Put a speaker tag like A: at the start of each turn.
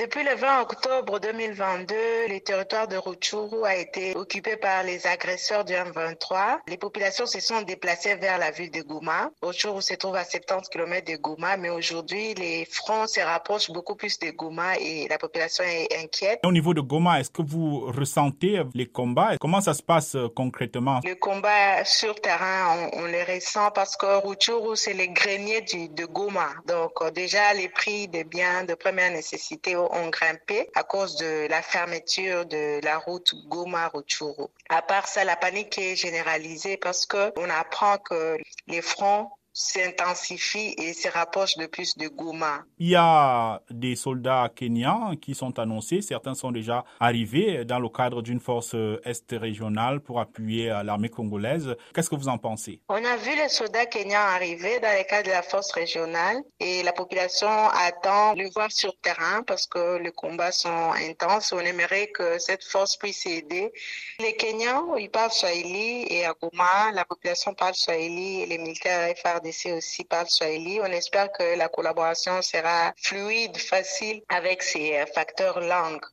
A: Depuis le 20 octobre 2022, le territoire de Rutshuru a été occupé par les agresseurs du M23. Les populations se sont déplacées vers la ville de Goma. Rutshuru se trouve à 70 km de Goma, mais aujourd'hui, les fronts se rapprochent beaucoup plus de Goma et la population est inquiète.
B: Au niveau de Goma, est-ce que vous ressentez les combats? Comment ça se passe euh, concrètement?
A: Le combat sur terrain, on, les ressent parce que Rutshuru, c'est les greniers du, de Goma. Donc euh, déjà, les prix des biens de première nécessité ont grimpé à cause de la fermeture de la route Goma-Rutshuru. À part ça, la panique est généralisée parce que on apprend que les fronts s'intensifie et se rapproche de plus de Goma.
B: Il y a des soldats kenyans qui sont annoncés. Certains sont déjà arrivés dans le cadre d'une force est régionale pour appuyer l'armée congolaise. Qu'est-ce que vous en pensez?
A: On a vu les soldats kenyans arriver dans le cadre de la force régionale et la population attend de le voir sur terrain parce que les combats sont intenses. On aimerait que cette force puisse aider. Les Kenyans, ils parlent Swahili et à Goma, la population parle Swahili et les militaires Aussi. On espère que la collaboration sera fluide, facile avec ces facteurs langues.